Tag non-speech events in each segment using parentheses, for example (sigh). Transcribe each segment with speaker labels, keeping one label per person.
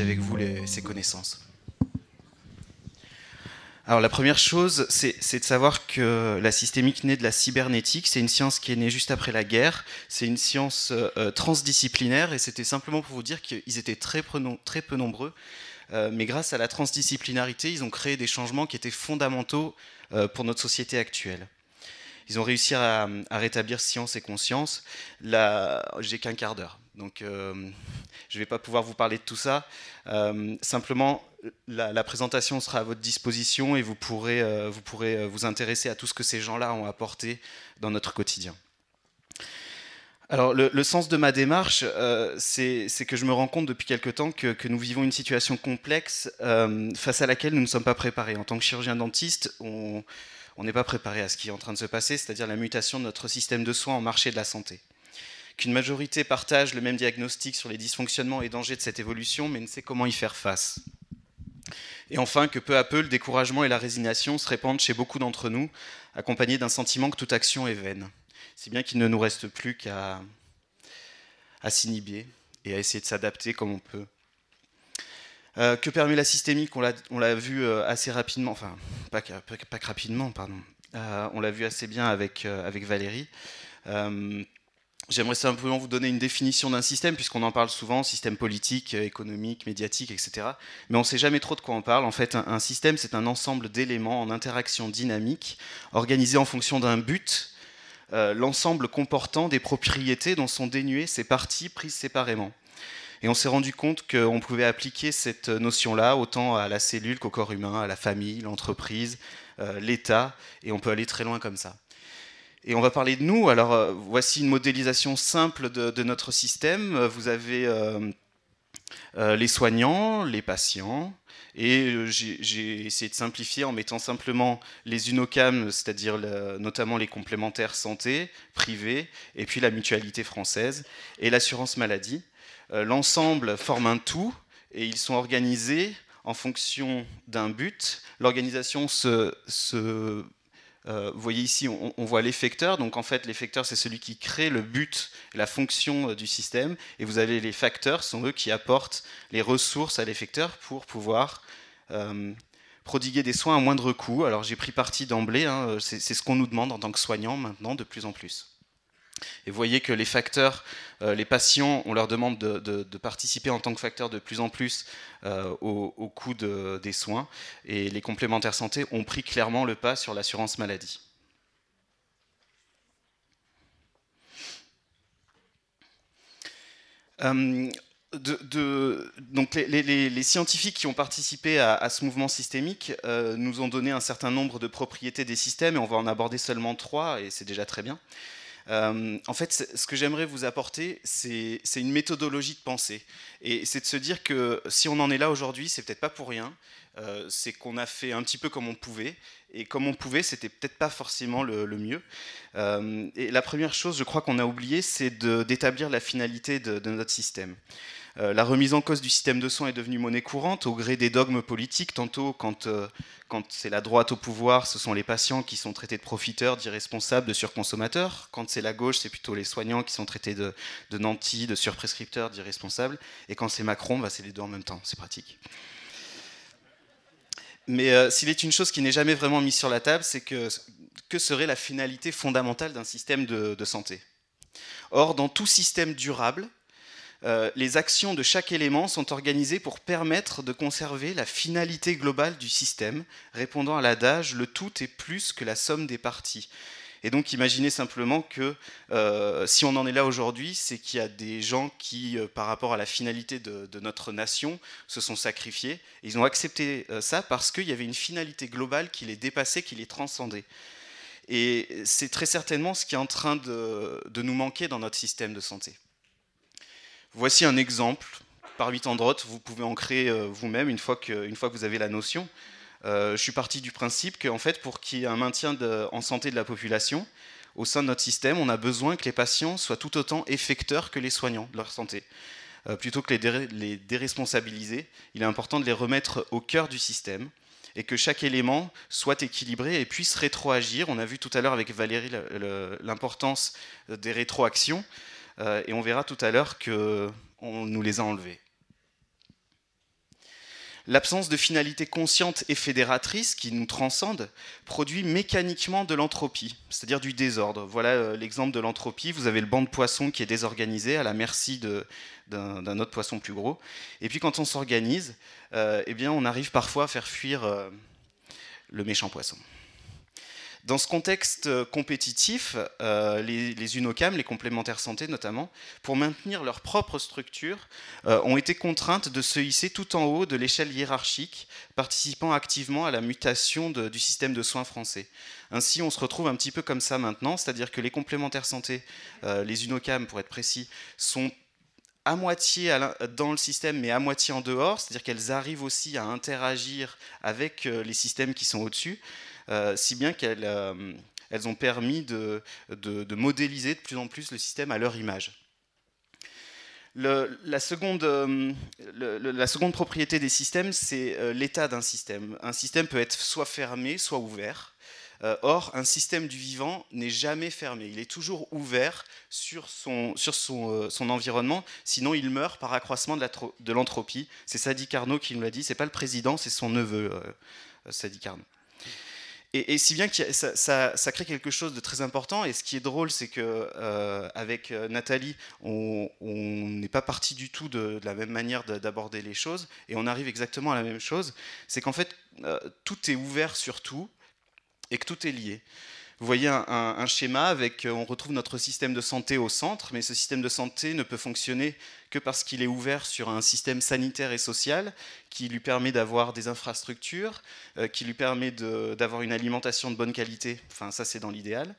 Speaker 1: avec vous ces connaissances. Alors la première chose, c'est de savoir que la systémique naît de la cybernétique. C'est une science qui est née juste après la guerre. C'est une science euh, transdisciplinaire et c'était simplement pour vous dire qu'ils étaient très peu, nombreux. Euh, mais grâce à la transdisciplinarité, ils ont créé des changements qui étaient fondamentaux euh, pour notre société actuelle. Ils ont réussi à, rétablir science et conscience. J'ai qu'un quart d'heure, donc je ne vais pas pouvoir vous parler de tout ça. simplement, la, présentation sera à votre disposition et vous pourrez, euh, vous euh, intéresser à tout ce que ces gens-là ont apporté dans notre quotidien. Alors, le, sens de ma démarche, euh, c'est que je me rends compte depuis quelque temps que, nous vivons une situation complexe face à laquelle nous ne sommes pas préparés. En tant que chirurgien dentiste, on n'est pas préparé à ce qui est en train de se passer, c'est-à-dire la mutation de notre système de soins en marché de la santé. Qu'une majorité partage le même diagnostic sur les dysfonctionnements et dangers de cette évolution, mais ne sait comment y faire face. Et enfin, que peu à peu, le découragement et la résignation se répandent chez beaucoup d'entre nous, accompagnés d'un sentiment que toute action est vaine. Si bien qu'il ne nous reste plus qu'à s'inhiber et à essayer de s'adapter comme on peut. Euh, que permet la systémique? On l'a vu euh, assez rapidement, enfin, pas, pas, rapidement, pardon. Euh, on l'a vu assez bien avec, avec Valérie. J'aimerais simplement vous donner une définition d'un système, puisqu'on en parle souvent, système politique, économique, médiatique, etc. Mais on ne sait jamais trop de quoi on parle. En fait, un, système, c'est un ensemble d'éléments en interaction dynamique, organisés en fonction d'un but, euh, l'ensemble comportant des propriétés dont sont dénuées ces parties prises séparément. Et on s'est rendu compte qu'on pouvait appliquer cette notion-là autant à la cellule qu'au corps humain, à la famille, l'entreprise, euh, l'État, et on peut aller très loin comme ça. Et on va parler de nous. Alors, euh, voici une modélisation simple de, notre système. Vous avez euh, euh, les soignants, les patients, et j'ai essayé de simplifier en mettant simplement les UNOCAM, c'est-à-dire notamment les complémentaires santé privés, et puis la mutualité française et l'assurance maladie. L'ensemble forme un tout, et ils sont organisés en fonction d'un but. L'organisation se euh, vous voyez ici, on, voit l'effecteur. Donc en fait, l'effecteur, c'est celui qui crée le but, la fonction euh, du système. Et vous avez les facteurs, sont eux qui apportent les ressources à l'effecteur pour pouvoir euh, prodiguer des soins à moindre coût. Alors j'ai pris parti d'emblée, hein, c'est ce qu'on nous demande en tant que soignant maintenant de plus en plus. Et vous voyez que les facteurs, euh, les patients, on leur demande de, participer en tant que facteur de plus en plus euh, au, coût des soins. Et les complémentaires santé ont pris clairement le pas sur l'assurance maladie. Euh, donc les, scientifiques qui ont participé à, ce mouvement systémique nous ont donné un certain nombre de propriétés des systèmes et on va en aborder seulement trois et c'est déjà très bien. Euh, en fait, ce que j'aimerais vous apporter, c'est une méthodologie de pensée. Et c'est de se dire que si on en est là aujourd'hui, c'est peut-être pas pour rien. Euh, c'est qu'on a fait un petit peu comme on pouvait. Et comme on pouvait, c'était peut-être pas forcément le, mieux. Euh, et la première chose, je crois qu'on a oublié, c'est d'établir la finalité de notre système. Euh, la remise en cause du système de soins est devenue monnaie courante au gré des dogmes politiques. Tantôt, quand, euh, quand c'est la droite au pouvoir, ce sont les patients qui sont traités de profiteurs, d'irresponsables, de surconsommateurs. Quand c'est la gauche, c'est plutôt les soignants qui sont traités de, nantis, de surprescripteurs, d'irresponsables. Et quand c'est Macron, bah, c'est les deux en même temps. C'est pratique. Mais euh, s'il est une chose qui n'est jamais vraiment mise sur la table, c'est que que serait la finalité fondamentale d'un système de santé? Or, dans tout système durable, euh, les actions de chaque élément sont organisées pour permettre de conserver la finalité globale du système, répondant à l'adage le tout est plus que la somme des parties. Et donc imaginez simplement que euh, si on en est là aujourd'hui, c'est qu'il y a des gens qui, euh, par rapport à la finalité de, notre nation, se sont sacrifiés. Ils ont accepté ça parce qu'il y avait une finalité globale qui les dépassait, qui les transcendait. Et c'est très certainement ce qui est en train de nous manquer dans notre système de santé. Voici un exemple. Parmi tant d'autres, vous pouvez en créer euh, vous-même une, fois que, fois que vous avez la notion. Euh, je suis parti du principe qu'en fait, pour qu'il y ait un maintien en santé de la population, au sein de notre système, on a besoin que les patients soient tout autant effecteurs que les soignants de leur santé. Euh, plutôt que les, les, déresponsabiliser, il est important de les remettre au cœur du système et que chaque élément soit équilibré et puisse rétroagir. On a vu tout à l'heure avec Valérie l'importance des rétroactions. Euh, et on verra tout à l'heure qu'on nous les a enlevés. L'absence de finalité consciente et fédératrice qui nous transcende produit mécaniquement de l'entropie, c'est-à-dire du désordre. Voilà euh, l'exemple de l'entropie. Vous avez le banc de poissons qui est désorganisé à la merci d'un autre poisson plus gros. Et puis quand on s'organise, euh, eh on arrive parfois à faire fuir le méchant poisson. Dans ce contexte euh, compétitif, euh, les, UNOCAM, les complémentaires santé notamment, pour maintenir leur propre structure, euh, ont été contraintes de se hisser tout en haut de l'échelle hiérarchique, participant activement à la mutation du système de soins français. Ainsi, on se retrouve un petit peu comme ça maintenant, c'est-à-dire que les complémentaires santé, les UNOCAM pour être précis, sont à moitié dans le système, mais à moitié en dehors, c'est-à-dire qu'elles arrivent aussi à interagir avec les systèmes qui sont au-dessus. Euh, si bien qu'elles euh, ont permis de, modéliser de plus en plus le système à leur image. la, seconde, euh, la, seconde, propriété des systèmes, c'est l'état d'un système. Un système peut être soit fermé, soit ouvert. Or, un système du vivant n'est jamais fermé. Il est toujours ouvert sur son, son environnement, sinon il meurt par accroissement de l'entropie. C'est Sadi Carnot qui nous l'a dit, c'est pas le président, c'est son neveu, Sadi Carnot. Et, si bien que ça, crée quelque chose de très important. Et ce qui est drôle, c'est que euh, avec euh, Nathalie, on n'est pas parti du tout de, la même manière d'aborder les choses, et on arrive exactement à la même chose. C'est qu'en fait, euh, tout est ouvert sur tout, et que tout est lié. Vous voyez un, schéma avec, on retrouve notre système de santé au centre, mais ce système de santé ne peut fonctionner que parce qu'il est ouvert sur un système sanitaire et social qui lui permet d'avoir des infrastructures, euh, qui lui permet d'avoir une alimentation de bonne qualité, enfin ça c'est dans l'idéal,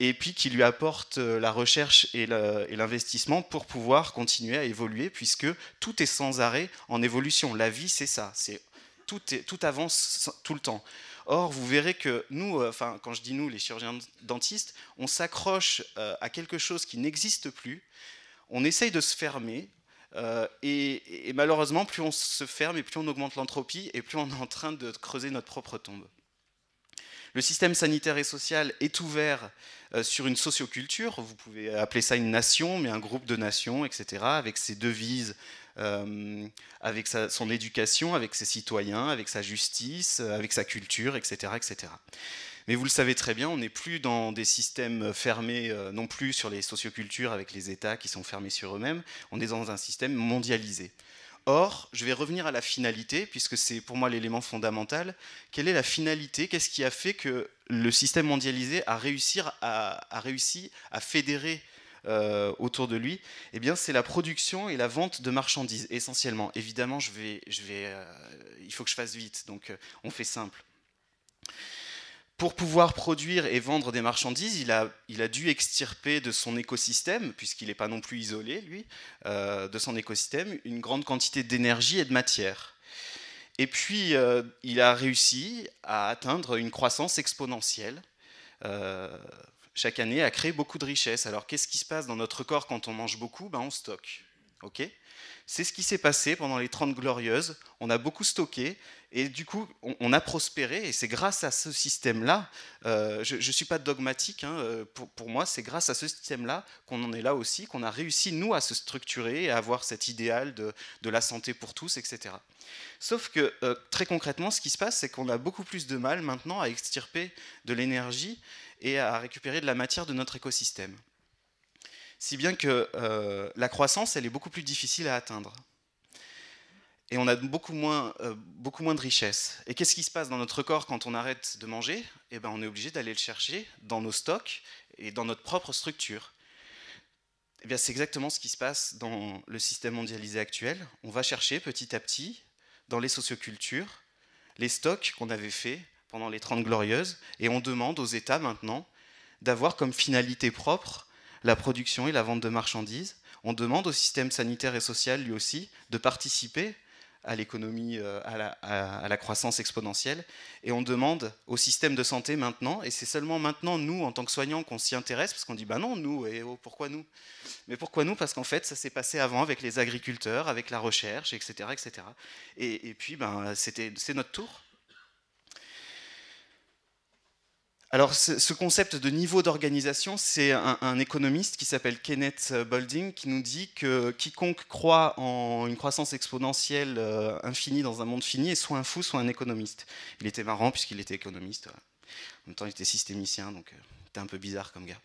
Speaker 1: et puis qui lui apporte euh, la recherche et l'investissement pour pouvoir continuer à évoluer, puisque tout est sans arrêt en évolution. La vie c'est ça, c'est tout avance tout le temps. Or, vous verrez que nous, euh, enfin, quand je dis nous, les chirurgiens dentistes, on s'accroche euh, à quelque chose qui n'existe plus, on essaye de se fermer, euh, et, malheureusement, plus on se ferme et plus on augmente l'entropie, et plus on est en train de creuser notre propre tombe. Le système sanitaire et social est ouvert sur une socioculture, vous pouvez appeler ça une nation, mais un groupe de nations, etc., avec ses devises, euh, avec son éducation, avec ses citoyens, avec sa justice, euh, avec sa culture, etc., etc. Mais vous le savez très bien, on n'est plus dans des systèmes fermés euh, non plus sur les sociocultures avec les États qui sont fermés sur eux-mêmes, on est dans un système mondialisé. Or, je vais revenir à la finalité, puisque c'est pour moi l'élément fondamental. Quelle est la finalité? Qu'est-ce qui a fait que le système mondialisé a réussi à, a réussi à fédérer euh, autour de lui, eh bien, c'est la production et la vente de marchandises, essentiellement. Évidemment, je vais, euh, il faut que je fasse vite, donc euh, on fait simple. Pour pouvoir produire et vendre des marchandises, il a dû extirper de son écosystème, puisqu'il n'est pas non plus isolé, lui, de son écosystème, une grande quantité d'énergie et de matière. Et puis, il a réussi à atteindre une croissance exponentielle chaque année à créer beaucoup de richesses. Alors qu'est-ce qui se passe dans notre corps quand on mange beaucoup? Ben, On stocke. ok? C'est ce qui s'est passé pendant les 30 glorieuses. On a beaucoup stocké et du coup, on, a prospéré. Et c'est grâce à ce système-là, euh, je ne suis pas dogmatique, hein, euh, pour, moi, c'est grâce à ce système-là qu'on en est là aussi, qu'on a réussi, nous, à se structurer et à avoir cet idéal de, la santé pour tous, etc. Sauf que, euh, très concrètement, ce qui se passe, c'est qu'on a beaucoup plus de mal maintenant à extirper de l'énergie et à récupérer de la matière de notre écosystème. Si bien que euh, la croissance, elle est beaucoup plus difficile à atteindre. Et on a beaucoup moins, euh, beaucoup moins de richesse. Et qu'est-ce qui se passe dans notre corps quand on arrête de manger? Eh ben, On est obligé d'aller le chercher dans nos stocks et dans notre propre structure. Eh bien, c'est exactement ce qui se passe dans le système mondialisé actuel. On va chercher petit à petit, dans les sociocultures, les stocks qu'on avait faits pendant les Trente Glorieuses, et on demande aux États maintenant d'avoir comme finalité propre la production et la vente de marchandises. On demande au système sanitaire et social, lui aussi, de participer à l'économie, euh, à, la, croissance exponentielle. Et on demande au système de santé maintenant, et c'est seulement maintenant, nous, en tant que soignants, qu'on s'y intéresse, parce qu'on dit, bah non, nous, et oh, pourquoi nous? Mais pourquoi nous? Parce qu'en fait, ça s'est passé avant avec les agriculteurs, avec la recherche, etc. etc. Et, et puis, ben, c'est notre tour. Alors, ce concept de niveau d'organisation, c'est un, économiste qui s'appelle Kenneth Boulding qui nous dit que quiconque croit en une croissance exponentielle euh, infinie dans un monde fini est soit un fou, soit un économiste. Il était marrant puisqu'il était économiste. En même temps, il était systémicien, donc c'était euh, un peu bizarre comme gars.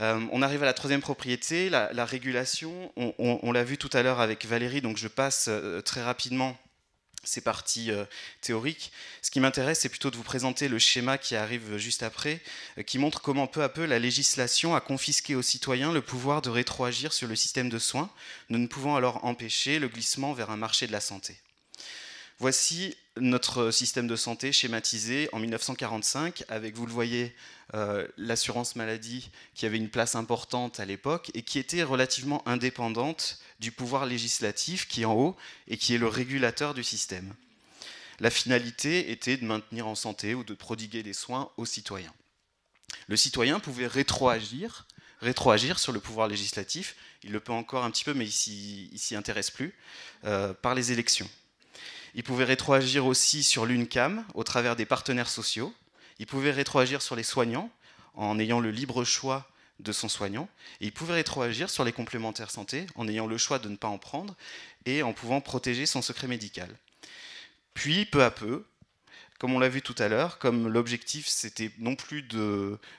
Speaker 1: Euh, on arrive à la troisième propriété, la, régulation. On, l'a vu tout à l'heure avec Valérie, donc je passe très rapidement ces parties euh, théoriques. Ce qui m'intéresse, c'est plutôt de vous présenter le schéma qui arrive juste après, euh, qui montre comment peu à peu la législation a confisqué aux citoyens le pouvoir de rétroagir sur le système de soins, ne pouvant alors empêcher le glissement vers un marché de la santé. Voici notre système de santé schématisé en 1945, avec, vous le voyez, euh, l'assurance maladie qui avait une place importante à l'époque et qui était relativement indépendante du pouvoir législatif qui est en haut et qui est le régulateur du système. La finalité était de maintenir en santé ou de prodiguer des soins aux citoyens. Le citoyen pouvait rétroagir, rétroagir sur le pouvoir législatif, il le peut encore un petit peu mais il s'y intéresse plus, euh, par les élections. Il pouvait rétroagir aussi sur l'UNCAM au travers des partenaires sociaux. Il pouvait rétroagir sur les soignants en ayant le libre choix de son soignant. Et il pouvait rétroagir sur les complémentaires santé en ayant le choix de ne pas en prendre et en pouvant protéger son secret médical. Puis, peu à peu, comme on l'a vu tout à l'heure, comme l'objectif c'était non plus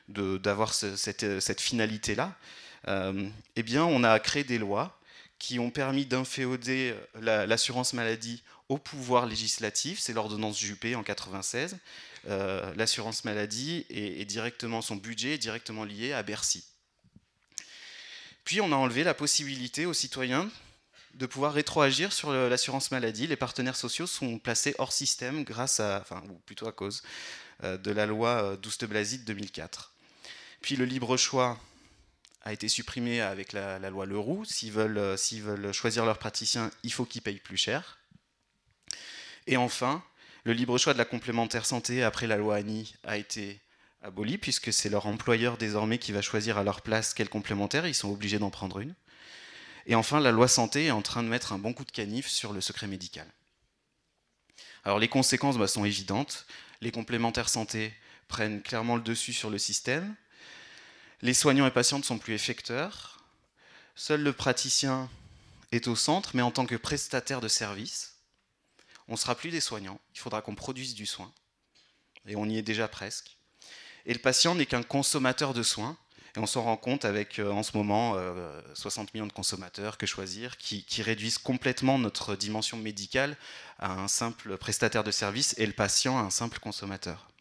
Speaker 1: d'avoir cette finalité-là, euh, eh bien on a créé des lois qui ont permis d'inféoder l'assurance maladie au pouvoir législatif, c'est l'ordonnance Juppé en 96. Euh, l'assurance maladie est, directement, son budget est directement lié à Bercy. Puis on a enlevé la possibilité aux citoyens de pouvoir rétroagir sur l'assurance maladie. Les partenaires sociaux sont placés hors système grâce à, enfin, ou plutôt à cause euh, de la loi 12 de Blazy de 2004. Puis le libre choix a été supprimé avec la, loi Leroux. S'ils veulent, euh, veulent choisir leur praticien, il faut qu'ils payent plus cher. Et enfin, le libre choix de la complémentaire santé après la loi Annie a été aboli, puisque c'est leur employeur désormais qui va choisir à leur place quelle complémentaire, ils sont obligés d'en prendre une. Et enfin, la loi santé est en train de mettre un bon coup de canif sur le secret médical. Alors les conséquences bah, sont évidentes. Les complémentaires santé prennent clairement le dessus sur le système. Les soignants et patients ne sont plus effecteurs. Seul le praticien est au centre, mais en tant que prestataire de service on ne sera plus des soignants, il faudra qu'on produise du soin. Et on y est déjà presque. Et le patient n'est qu'un consommateur de soins. Et on s'en rend compte avec, euh, en ce moment, 60 euh, millions de consommateurs, que choisir, qui, réduisent complètement notre dimension médicale à un simple prestataire de service et le patient à un simple consommateur.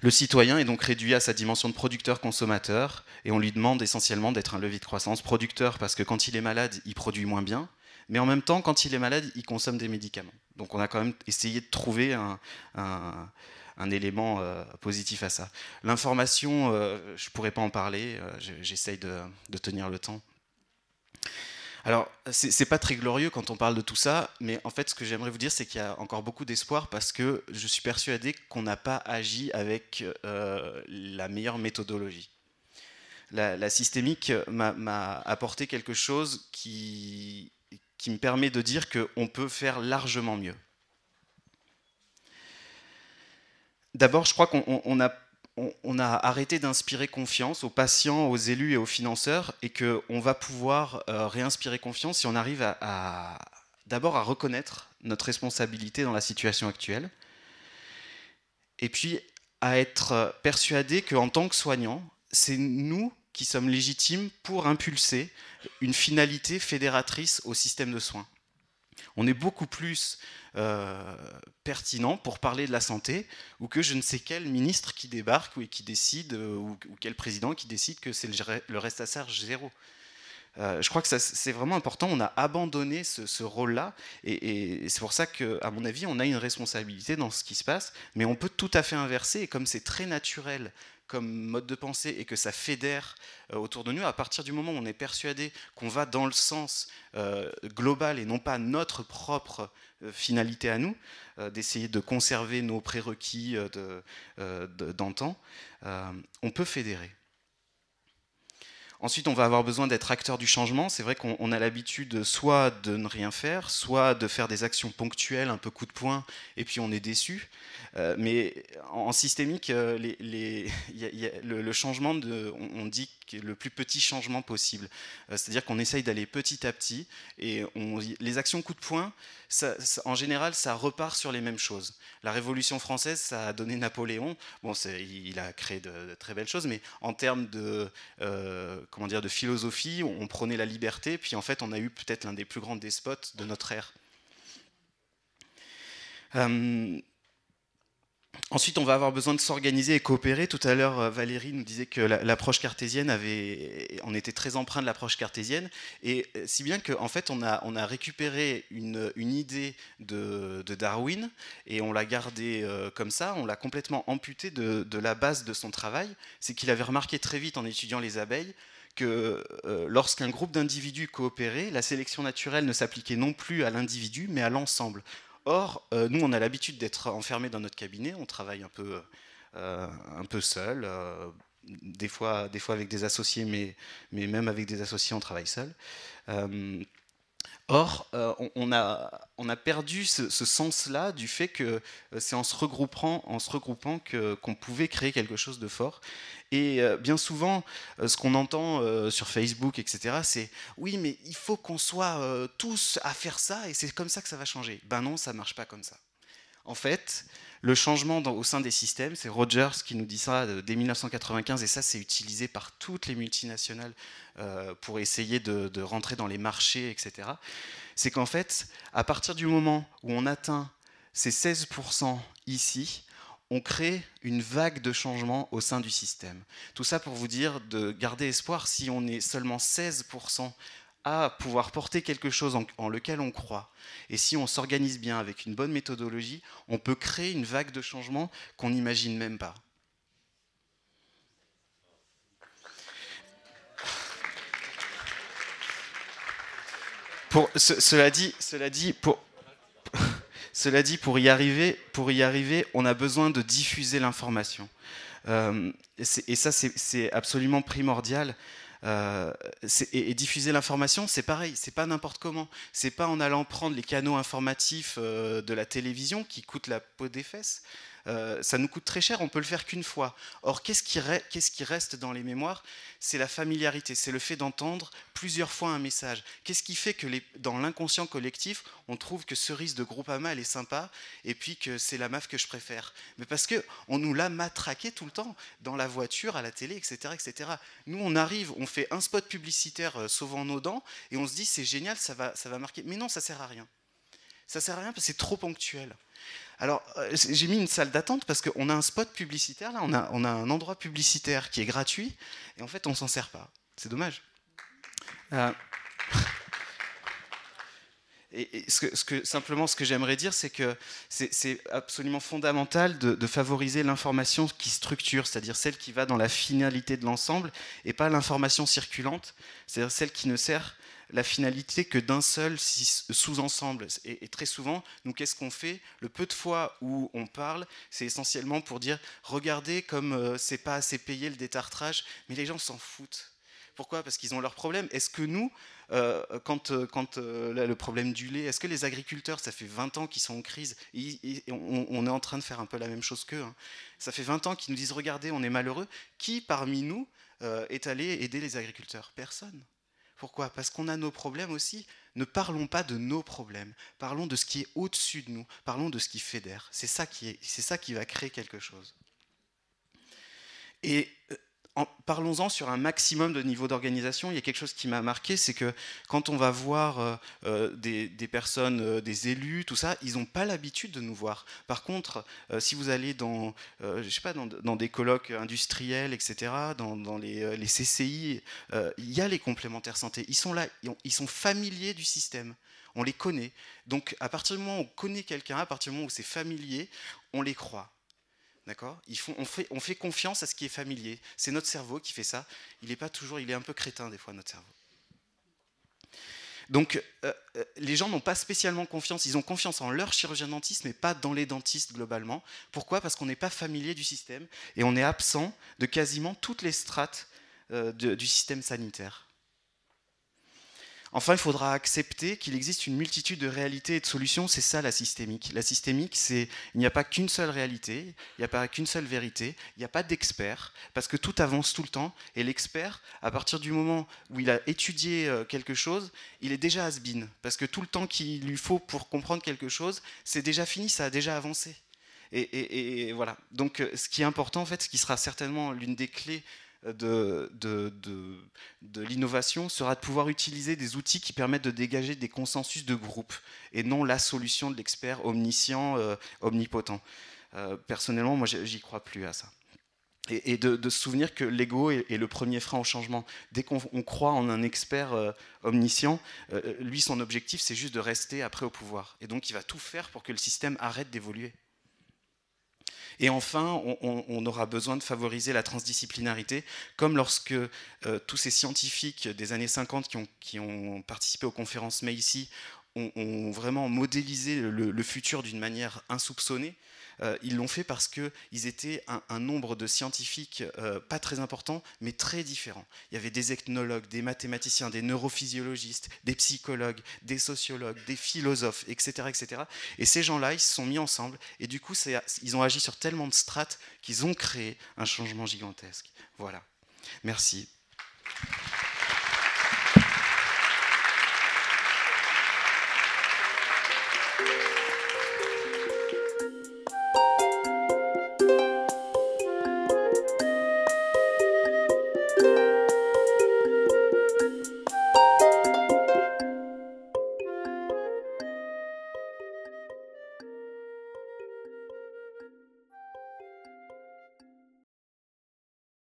Speaker 1: Le citoyen est donc réduit à sa dimension de producteur-consommateur et on lui demande essentiellement d'être un levier de croissance. Producteur parce que quand il est malade, il produit moins bien, mais en même temps, quand il est malade, il consomme des médicaments. Donc on a quand même essayé de trouver un, élément euh, positif à ça. L'information, euh, je ne pourrais pas en parler, euh, j'essaye de, tenir le temps. Alors, c'est pas très glorieux quand on parle de tout ça, mais en fait, ce que j'aimerais vous dire, c'est qu'il y a encore beaucoup d'espoir parce que je suis persuadé qu'on n'a pas agi avec la meilleure méthodologie. La, la systémique m'a apporté quelque chose qui qui me permet de dire qu'on peut faire largement mieux. D'abord, je crois qu'on a, on, a, arrêté d'inspirer confiance aux patients, aux élus et aux financeurs, et qu'on va pouvoir euh, réinspirer confiance si on arrive à, d'abord à reconnaître notre responsabilité dans la situation actuelle, et puis à être persuadé qu'en tant que soignant, c'est nous qui sommes légitimes pour impulser une finalité fédératrice au système de soins. On est beaucoup plus euh, pertinent pour parler de la santé ou que je ne sais quel ministre qui débarque ou qui décide, euh, ou, quel président qui décide que c'est le, reste à charge zéro. Euh, je crois que c'est vraiment important. On a abandonné ce, rôle-là, et, et c'est pour ça qu'à mon avis, on a une responsabilité dans ce qui se passe. Mais on peut tout à fait inverser, et comme c'est très naturel comme mode de pensée et que ça fédère euh, autour de nous, à partir du moment où on est persuadé qu'on va dans le sens euh, global et non pas notre propre euh, finalité à nous, d'essayer de conserver nos prérequis d'antan, on peut fédérer. Ensuite, on va avoir besoin d'être acteur du changement. C'est vrai qu'on a l'habitude soit de ne rien faire, soit de faire des actions ponctuelles, un peu coup de poing, et puis on est déçu. Euh, mais en, systémique, le, changement, de, on, dit le plus petit changement possible. Euh, c'est-à-dire qu'on essaye d'aller petit à petit, et les actions coup de poing, en général, ça repart sur les mêmes choses. La Révolution française, ça a donné Napoléon. Bon, il a créé de, très belles choses, mais en termes de, comment dire, de philosophie, on, prenait la liberté, puis en fait, on a eu peut-être l'un des plus grands despotes de notre ère. Ensuite, on va avoir besoin de s'organiser et coopérer. Tout à l'heure, euh, Valérie nous disait que l'approche cartésienne avait, on était très empreint de l'approche cartésienne, et euh, si bien qu'en fait, on a, récupéré une, idée de, Darwin et on l'a gardée euh, comme ça. On l'a complètement amputée de, la base de son travail. C'est qu'il avait remarqué très vite en étudiant les abeilles que lorsqu'un groupe d'individus coopérait, la sélection naturelle ne s'appliquait non plus à l'individu, mais à l'ensemble. Or, euh, nous, on a l'habitude d'être enfermés dans notre cabinet, on travaille un peu, euh, un peu seul, euh, des, fois, avec des associés, mais même avec des associés, on travaille seul. Or, euh, on, a, perdu ce, sens-là du fait que euh, c'est en se regroupant, en se regroupant qu'on pouvait créer quelque chose de fort. Et euh, bien souvent, ce qu'on entend sur Facebook, etc., c'est oui, mais il faut qu'on soit tous à faire ça et c'est comme ça que ça va changer. Ben non, ça marche pas comme ça. En fait, le changement au sein des systèmes, c'est Rogers qui nous dit ça dès 1995, et ça c'est utilisé par toutes les multinationales euh, pour essayer de, rentrer dans les marchés, etc. C'est qu'en fait, à partir du moment où on atteint ces 16% ici, on crée une vague de changement au sein du système. Tout ça pour vous dire de garder espoir si on est seulement 16% à pouvoir porter quelque chose en, lequel on croit, et si on s'organise bien avec une bonne méthodologie, on peut créer une vague de changement qu'on n'imagine même pas. Pour, cela dit, cela dit, pour, (laughs) cela dit, pour y arriver, pour y arriver, on a besoin de diffuser l'information. Euh, et ça, c'est absolument primordial. Euh, et, diffuser l'information, c'est pareil, c'est pas n'importe comment. C'est pas en allant prendre les canaux informatifs euh, de la télévision qui coûtent la peau des fesses. Euh, ça nous coûte très cher, on peut le faire qu'une fois. Or, qu'est-ce qui, reste dans les mémoires? C'est la familiarité, c'est le fait d'entendre plusieurs fois un message. Qu'est-ce qui fait que dans l'inconscient collectif, on trouve que Cerise de Groupama, elle est sympa, et puis que c'est la meuf que je préfère? Mais parce qu'on nous l'a matraqué tout le temps, dans la voiture, à la télé, etc., etc. Nous, on arrive, on fait un spot publicitaire euh, sauvant nos dents, et on se dit, c'est génial, ça va, ça va marquer. Mais non, ça sert à rien. Ça sert à rien parce que c'est trop ponctuel. Alors, euh, j'ai mis une salle d'attente parce qu'on a un spot publicitaire, là, on a, un endroit publicitaire qui est gratuit, et en fait, on s'en sert pas. C'est dommage. Euh, et, ce que, simplement, ce que j'aimerais dire, c'est que c'est absolument fondamental de, favoriser l'information qui structure, c'est-à-dire celle qui va dans la finalité de l'ensemble, et pas l'information circulante, c'est-à-dire celle qui ne sert la finalité que d'un seul sous-ensemble. Et, très souvent, nous, qu'est-ce qu'on fait? Le peu de fois où on parle, c'est essentiellement pour dire regardez comme euh, c'est pas assez payé le détartrage, mais les gens s'en foutent. Pourquoi? Parce qu'ils ont leurs problèmes. Est-ce que nous, euh, quand, euh, quand le problème du lait, est-ce que les agriculteurs, ça fait 20 ans qu'ils sont en crise, on, est en train de faire un peu la même chose qu'eux. Hein. Ça fait 20 ans qu'ils nous disent, regardez, on est malheureux. Qui parmi nous est allé aider les agriculteurs? Personne. Pourquoi? Parce qu'on a nos problèmes aussi. Ne parlons pas de nos problèmes. Parlons de ce qui est au-dessus de nous. Parlons de ce qui fédère. C'est ça qui, ça qui va créer quelque chose. Et euh, parlons-en sur un maximum de niveau d'organisation. Il y a quelque chose qui m'a marqué, c'est que quand on va voir euh, euh, des, personnes, euh, des élus, tout ça, ils n'ont pas l'habitude de nous voir. Par contre, si vous allez dans, je sais pas, dans, des colloques industriels, etc., dans, les, les, CCI, il y a les complémentaires santé. Ils sont là, ils sont familiers du système. On les connaît. Donc, à partir du moment où on connaît quelqu'un, à partir du moment où c'est familier, on les croit. D'accord? On fait, on fait confiance à ce qui est familier. C'est notre cerveau qui fait ça. Il est pas toujours, il est un peu crétin des fois, notre cerveau. Donc, euh, euh, les gens n'ont pas spécialement confiance, ils ont confiance en leur chirurgien dentiste, mais pas dans les dentistes globalement. Pourquoi? Parce qu'on n'est pas familier du système et on est absent de quasiment toutes les strates du système sanitaire. Enfin, il faudra accepter qu'il existe une multitude de réalités et de solutions. C'est ça la systémique. La systémique, c'est il n'y a pas qu'une seule réalité, il n'y a pas qu'une seule vérité, il n'y a pas d'expert, parce que tout avance tout le temps. Et l'expert, à partir du moment où il a étudié euh, quelque chose, il est déjà has-been, parce que tout le temps qu'il lui faut pour comprendre quelque chose, c'est déjà fini, ça a déjà avancé. Et, et, voilà. Donc, euh, ce qui est important, en fait, ce qui sera certainement l'une des clés de, de, de, l'innovation sera de pouvoir utiliser des outils qui permettent de dégager des consensus de groupe et non la solution de l'expert omniscient, euh, omnipotent. Euh, personnellement, moi, j'y crois plus à ça. Et, de, se souvenir que l'ego est, le premier frein au changement. Dès qu'on croit en un expert euh, omniscient, lui, son objectif, c'est juste de rester après au pouvoir. Et donc, il va tout faire pour que le système arrête d'évoluer. Et enfin, on, aura besoin de favoriser la transdisciplinarité, comme lorsque euh, tous ces scientifiques des années 50 qui ont, participé aux conférences Macy ont, ont vraiment modélisé le futur d'une manière insoupçonnée. Euh, ils l'ont fait parce qu'ils étaient un, nombre de scientifiques euh, pas très important, mais très différents. Il y avait des ethnologues, des mathématiciens, des neurophysiologistes, des psychologues, des sociologues, des philosophes, etc. etc. Et ces gens-là, ils se sont mis ensemble, et du coup, ils ont agi sur tellement de strates qu'ils ont créé un changement gigantesque. Voilà. Merci.